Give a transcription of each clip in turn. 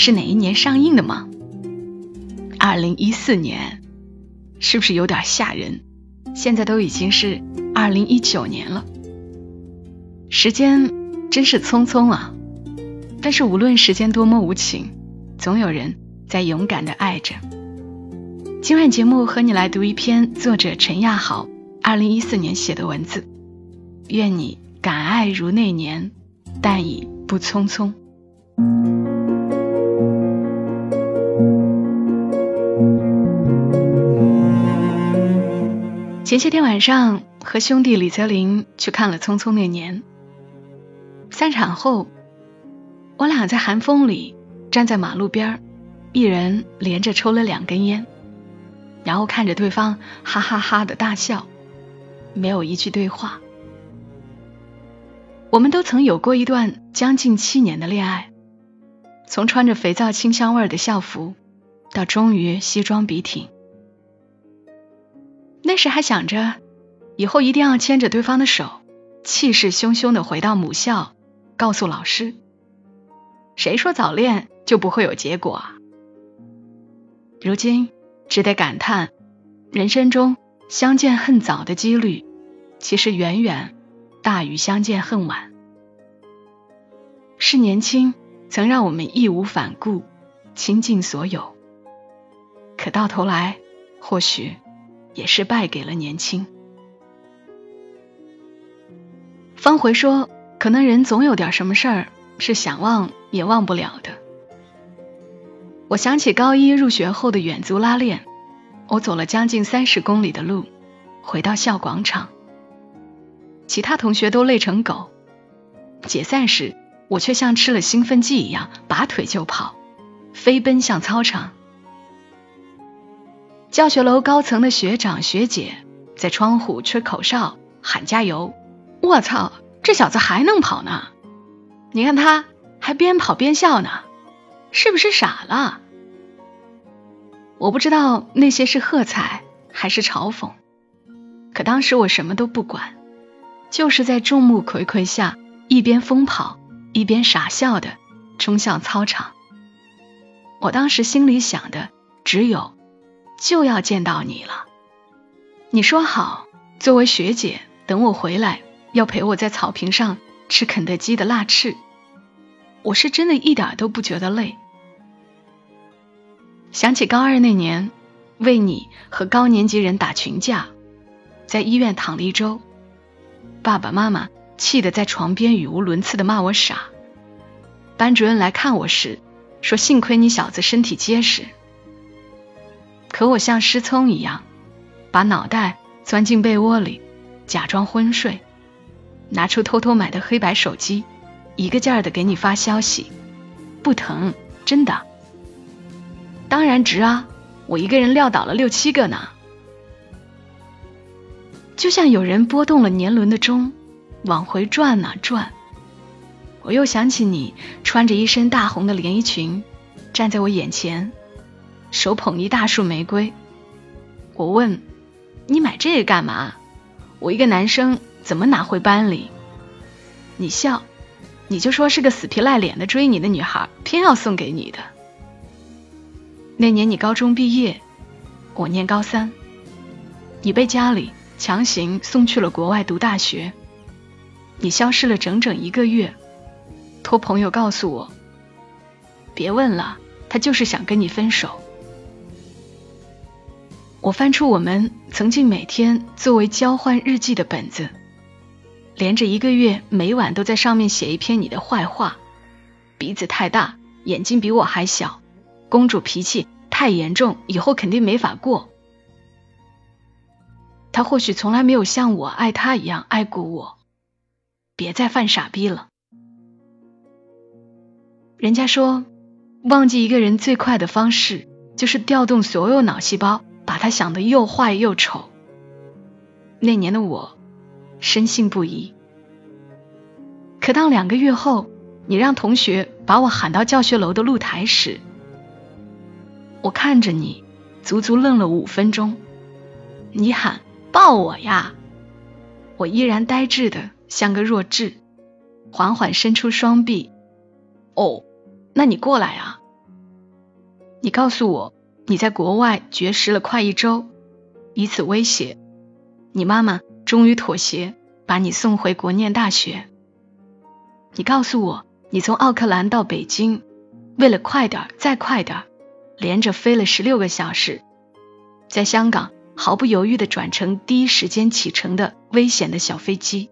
是哪一年上映的吗？二零一四年，是不是有点吓人？现在都已经是二零一九年了，时间真是匆匆啊！但是无论时间多么无情，总有人在勇敢的爱着。今晚节目和你来读一篇作者陈亚豪二零一四年写的文字。愿你敢爱如那年，但已不匆匆。前些天晚上和兄弟李泽林去看了《匆匆那年》，散场后，我俩在寒风里站在马路边一人连着抽了两根烟，然后看着对方哈哈哈的大笑，没有一句对话。我们都曾有过一段将近七年的恋爱，从穿着肥皂清香味的校服，到终于西装笔挺。那时还想着，以后一定要牵着对方的手，气势汹汹的回到母校，告诉老师。谁说早恋就不会有结果啊？如今只得感叹，人生中相见恨早的几率，其实远远大于相见恨晚。是年轻曾让我们义无反顾，倾尽所有，可到头来，或许。也是败给了年轻。方回说：“可能人总有点什么事儿是想忘也忘不了的。”我想起高一入学后的远足拉练，我走了将近三十公里的路，回到校广场，其他同学都累成狗，解散时我却像吃了兴奋剂一样拔腿就跑，飞奔向操场。教学楼高层的学长学姐在窗户吹口哨喊加油。我操，这小子还能跑呢！你看他还边跑边笑呢，是不是傻了？我不知道那些是喝彩还是嘲讽，可当时我什么都不管，就是在众目睽睽下一边疯跑一边傻笑的冲向操场。我当时心里想的只有。就要见到你了，你说好，作为学姐，等我回来要陪我在草坪上吃肯德基的辣翅。我是真的一点都不觉得累。想起高二那年，为你和高年级人打群架，在医院躺了一周，爸爸妈妈气得在床边语无伦次的骂我傻。班主任来看我时，说幸亏你小子身体结实。可我像失聪一样，把脑袋钻进被窝里，假装昏睡，拿出偷偷买的黑白手机，一个劲儿的给你发消息，不疼，真的。当然值啊，我一个人撂倒了六七个呢。就像有人拨动了年轮的钟，往回转啊转。我又想起你穿着一身大红的连衣裙，站在我眼前。手捧一大束玫瑰，我问：“你买这个干嘛？我一个男生怎么拿回班里？”你笑，你就说是个死皮赖脸的追你的女孩，偏要送给你的。那年你高中毕业，我念高三，你被家里强行送去了国外读大学，你消失了整整一个月，托朋友告诉我：“别问了。”他就是想跟你分手。我翻出我们曾经每天作为交换日记的本子，连着一个月，每晚都在上面写一篇你的坏话。鼻子太大，眼睛比我还小，公主脾气太严重，以后肯定没法过。他或许从来没有像我爱他一样爱过我，别再犯傻逼了。人家说，忘记一个人最快的方式，就是调动所有脑细胞。把他想的又坏又丑。那年的我深信不疑。可当两个月后，你让同学把我喊到教学楼的露台时，我看着你，足足愣了五分钟。你喊抱我呀，我依然呆滞的像个弱智，缓缓伸出双臂。哦，那你过来啊。你告诉我。你在国外绝食了快一周，以此威胁你妈妈，终于妥协，把你送回国念大学。你告诉我，你从奥克兰到北京，为了快点再快点连着飞了十六个小时，在香港毫不犹豫的转乘第一时间启程的危险的小飞机。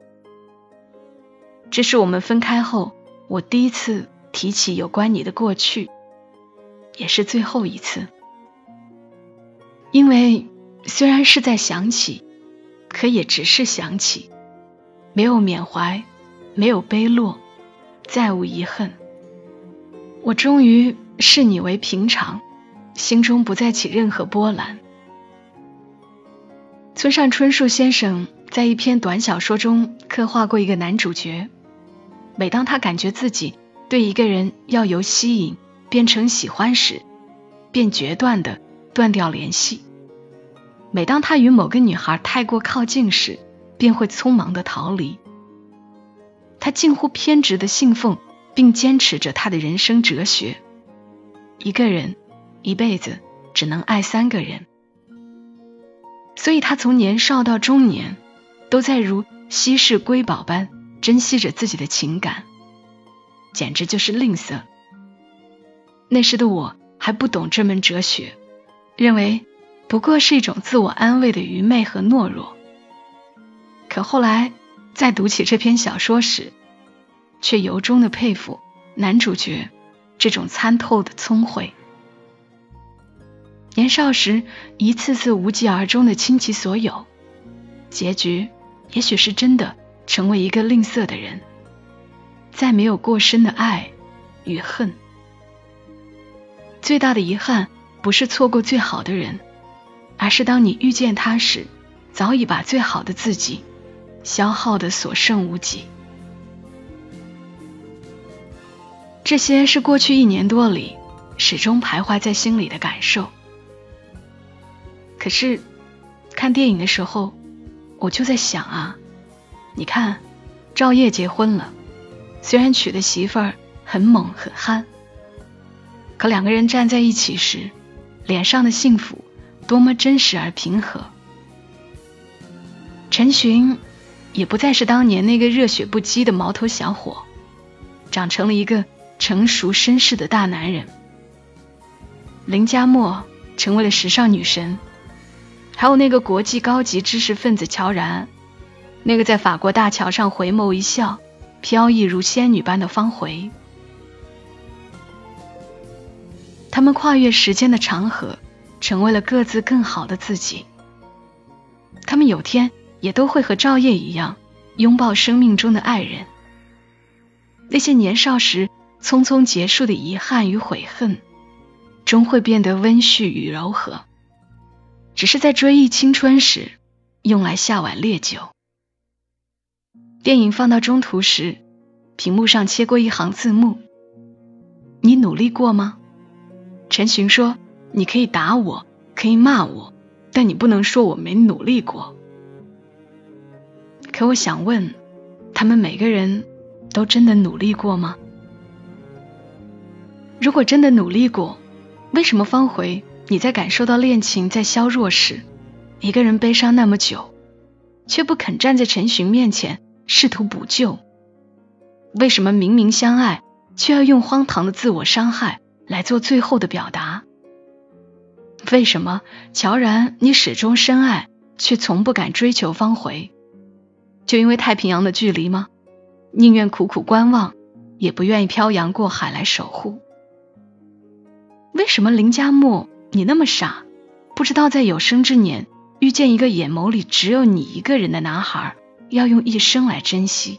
这是我们分开后，我第一次提起有关你的过去，也是最后一次。因为虽然是在想起，可也只是想起，没有缅怀，没有悲落，再无遗恨。我终于视你为平常，心中不再起任何波澜。村上春树先生在一篇短小说中刻画过一个男主角，每当他感觉自己对一个人要由吸引变成喜欢时，便决断的。断掉联系。每当他与某个女孩太过靠近时，便会匆忙的逃离。他近乎偏执的信奉并坚持着他的人生哲学：一个人一辈子只能爱三个人。所以他从年少到中年，都在如稀世瑰宝般珍惜着自己的情感，简直就是吝啬。那时的我还不懂这门哲学。认为不过是一种自我安慰的愚昧和懦弱，可后来在读起这篇小说时，却由衷的佩服男主角这种参透的聪慧。年少时一次次无疾而终的倾其所有，结局也许是真的成为一个吝啬的人，再没有过深的爱与恨，最大的遗憾。不是错过最好的人，而是当你遇见他时，早已把最好的自己消耗的所剩无几。这些是过去一年多里始终徘徊在心里的感受。可是看电影的时候，我就在想啊，你看赵烨结婚了，虽然娶的媳妇儿很猛很憨，可两个人站在一起时。脸上的幸福多么真实而平和。陈寻也不再是当年那个热血不羁的毛头小伙，长成了一个成熟绅士的大男人。林佳墨成为了时尚女神，还有那个国际高级知识分子乔然，那个在法国大桥上回眸一笑、飘逸如仙女般的方茴。他们跨越时间的长河，成为了各自更好的自己。他们有天也都会和赵烨一样，拥抱生命中的爱人。那些年少时匆匆结束的遗憾与悔恨，终会变得温煦与柔和，只是在追忆青春时，用来下碗烈酒。电影放到中途时，屏幕上切过一行字幕：“你努力过吗？”陈寻说：“你可以打我，可以骂我，但你不能说我没努力过。”可我想问，他们每个人都真的努力过吗？如果真的努力过，为什么方回你在感受到恋情在消弱时，一个人悲伤那么久，却不肯站在陈寻面前试图补救？为什么明明相爱，却要用荒唐的自我伤害？来做最后的表达。为什么乔然你始终深爱，却从不敢追求方回？就因为太平洋的距离吗？宁愿苦苦观望，也不愿意漂洋过海来守护。为什么林佳木你那么傻，不知道在有生之年遇见一个眼眸里只有你一个人的男孩，要用一生来珍惜？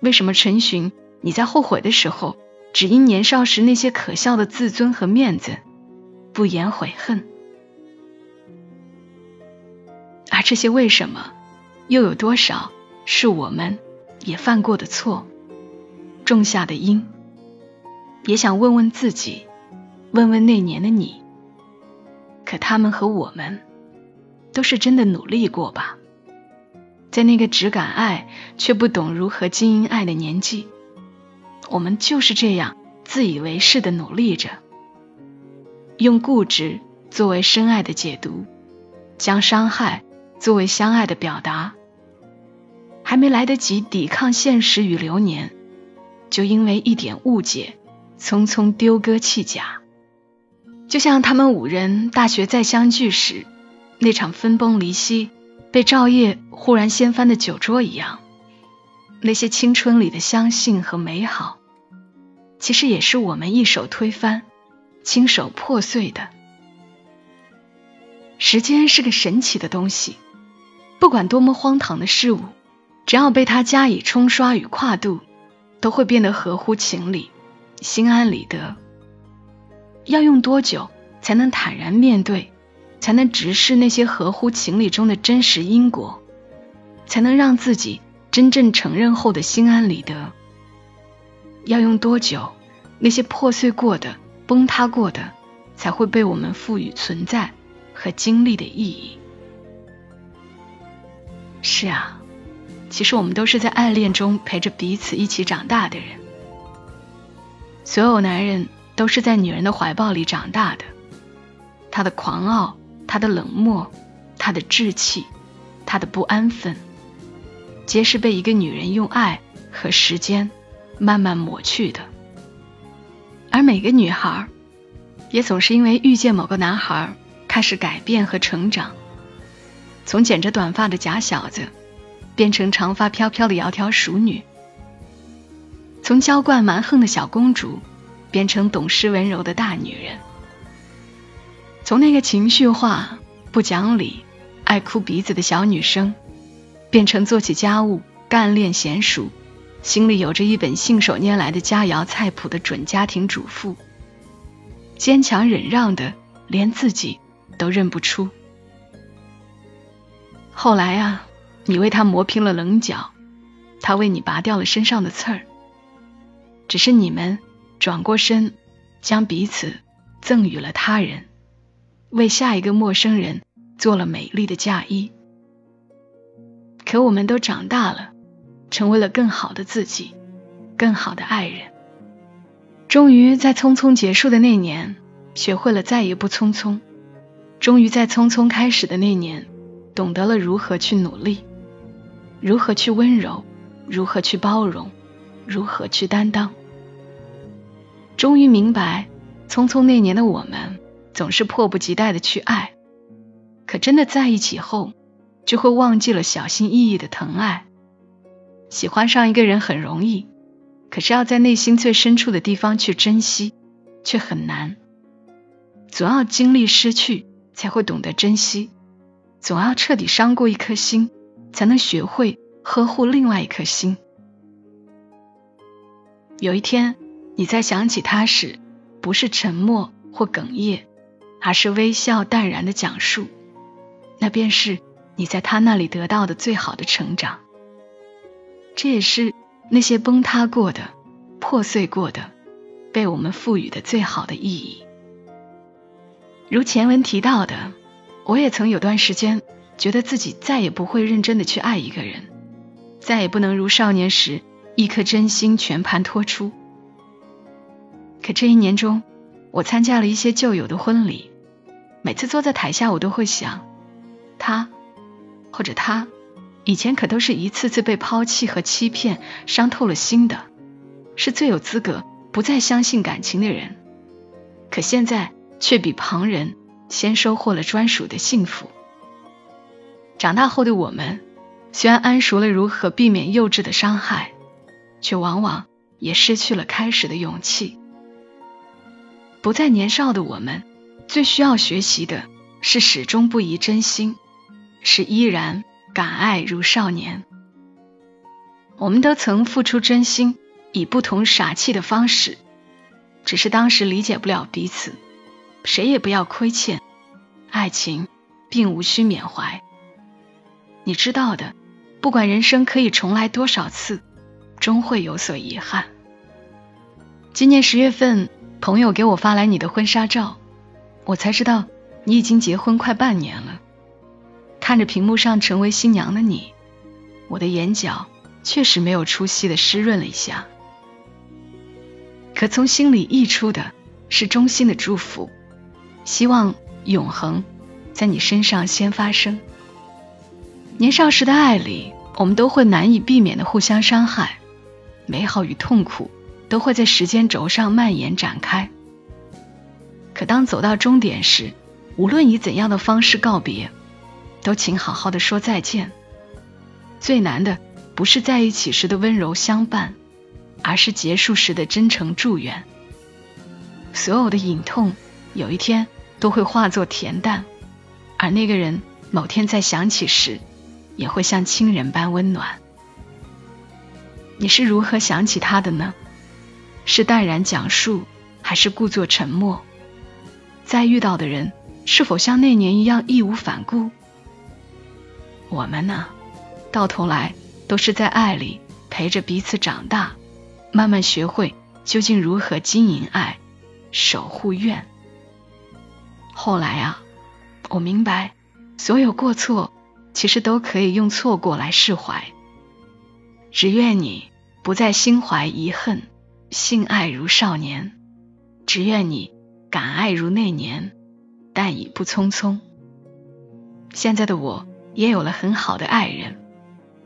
为什么陈寻你在后悔的时候，只因年少时那些可笑的自尊和面子，不言悔恨？而这些为什么，又有多少是我们也犯过的错，种下的因？也想问问自己，问问那年的你。可他们和我们，都是真的努力过吧？在那个只敢爱却不懂如何经营爱的年纪，我们就是这样自以为是的努力着，用固执作为深爱的解读，将伤害作为相爱的表达，还没来得及抵抗现实与流年，就因为一点误解，匆匆丢歌弃甲。就像他们五人大学再相聚时，那场分崩离析。被赵烨忽然掀翻的酒桌一样，那些青春里的相信和美好，其实也是我们一手推翻、亲手破碎的。时间是个神奇的东西，不管多么荒唐的事物，只要被它加以冲刷与跨度，都会变得合乎情理、心安理得。要用多久才能坦然面对？才能直视那些合乎情理中的真实因果，才能让自己真正承认后的心安理得。要用多久，那些破碎过的、崩塌过的，才会被我们赋予存在和经历的意义？是啊，其实我们都是在爱恋中陪着彼此一起长大的人。所有男人都是在女人的怀抱里长大的，他的狂傲。他的冷漠，他的志气，他的不安分，皆是被一个女人用爱和时间慢慢抹去的。而每个女孩，也总是因为遇见某个男孩，开始改变和成长，从剪着短发的假小子，变成长发飘飘的窈窕淑女；从娇惯蛮横的小公主，变成懂事温柔的大女人。从那个情绪化、不讲理、爱哭鼻子的小女生，变成做起家务、干练娴熟、心里有着一本信手拈来的佳肴菜谱的准家庭主妇，坚强忍让的连自己都认不出。后来啊，你为他磨平了棱角，他为你拔掉了身上的刺儿，只是你们转过身，将彼此赠予了他人。为下一个陌生人做了美丽的嫁衣，可我们都长大了，成为了更好的自己，更好的爱人。终于在匆匆结束的那年，学会了再也不匆匆；终于在匆匆开始的那年，懂得了如何去努力，如何去温柔，如何去包容，如何去担当。终于明白，匆匆那年的我们。总是迫不及待的去爱，可真的在一起后，就会忘记了小心翼翼的疼爱。喜欢上一个人很容易，可是要在内心最深处的地方去珍惜，却很难。总要经历失去，才会懂得珍惜；总要彻底伤过一颗心，才能学会呵护另外一颗心。有一天，你在想起他时，不是沉默或哽咽。而是微笑淡然的讲述，那便是你在他那里得到的最好的成长。这也是那些崩塌过的、破碎过的，被我们赋予的最好的意义。如前文提到的，我也曾有段时间觉得自己再也不会认真的去爱一个人，再也不能如少年时一颗真心全盘托出。可这一年中，我参加了一些旧友的婚礼，每次坐在台下，我都会想，他或者他以前可都是一次次被抛弃和欺骗伤透了心的，是最有资格不再相信感情的人。可现在却比旁人先收获了专属的幸福。长大后的我们，虽然谙熟了如何避免幼稚的伤害，却往往也失去了开始的勇气。不再年少的我们，最需要学习的是始终不移真心，是依然敢爱如少年。我们都曾付出真心，以不同傻气的方式，只是当时理解不了彼此，谁也不要亏欠，爱情并无需缅怀。你知道的，不管人生可以重来多少次，终会有所遗憾。今年十月份，朋友给我发来你的婚纱照，我才知道你已经结婚快半年了。看着屏幕上成为新娘的你，我的眼角确实没有出息的湿润了一下，可从心里溢出的是衷心的祝福，希望永恒在你身上先发生。年少时的爱里，我们都会难以避免的互相伤害，美好与痛苦都会在时间轴上蔓延展开。可当走到终点时，无论以怎样的方式告别，都请好好的说再见。最难的不是在一起时的温柔相伴，而是结束时的真诚祝愿。所有的隐痛，有一天都会化作恬淡，而那个人某天再想起时。也会像亲人般温暖。你是如何想起他的呢？是淡然讲述，还是故作沉默？再遇到的人，是否像那年一样义无反顾？我们呢，到头来都是在爱里陪着彼此长大，慢慢学会究竟如何经营爱，守护愿。后来啊，我明白，所有过错。其实都可以用错过来释怀，只愿你不再心怀遗恨，性爱如少年；只愿你敢爱如那年，但已不匆匆。现在的我也有了很好的爱人，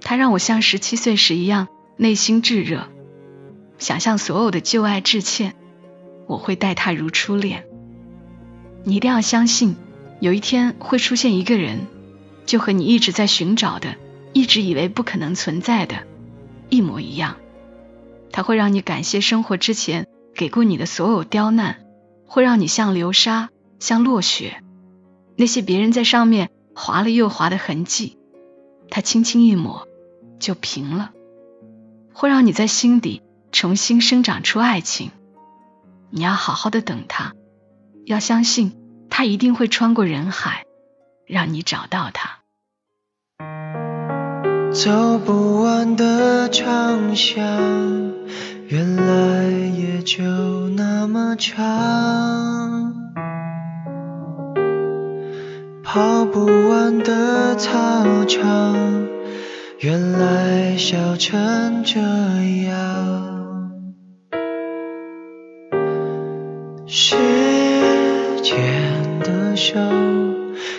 他让我像十七岁时一样内心炙热，想向所有的旧爱致歉，我会待他如初恋。你一定要相信，有一天会出现一个人。就和你一直在寻找的，一直以为不可能存在的，一模一样。他会让你感谢生活之前给过你的所有刁难，会让你像流沙，像落雪，那些别人在上面划了又划的痕迹，它轻轻一抹就平了。会让你在心底重新生长出爱情。你要好好的等他，要相信他一定会穿过人海。让你找到它。走不完的长巷，原来也就那么长。跑不完的操场，原来笑成这样。时间的手。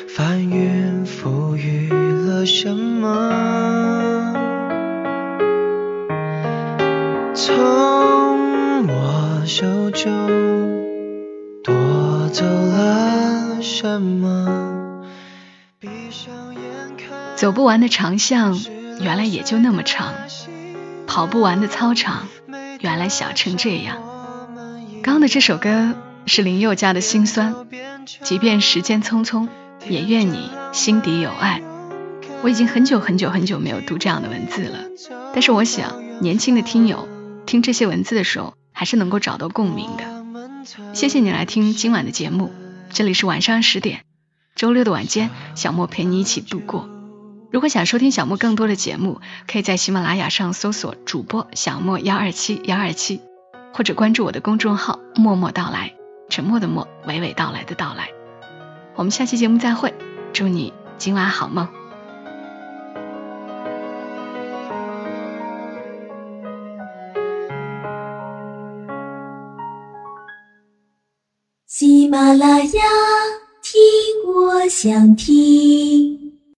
翻云覆雨了什么？从我手中夺走了什么？走不完的长巷，原来也就那么长；跑不完的操场，原来小成这样。刚刚的这首歌是林宥嘉的心酸，即便时间匆匆。也愿你心底有爱。我已经很久很久很久没有读这样的文字了，但是我想年轻的听友听这些文字的时候，还是能够找到共鸣的。谢谢你来听今晚的节目，这里是晚上十点，周六的晚间，小莫陪你一起度过。如果想收听小莫更多的节目，可以在喜马拉雅上搜索主播小莫幺二七幺二七，或者关注我的公众号默默到来，沉默的默，娓娓道来的到来。我们下期节目再会，祝你今晚好梦。喜马拉雅，听我想听。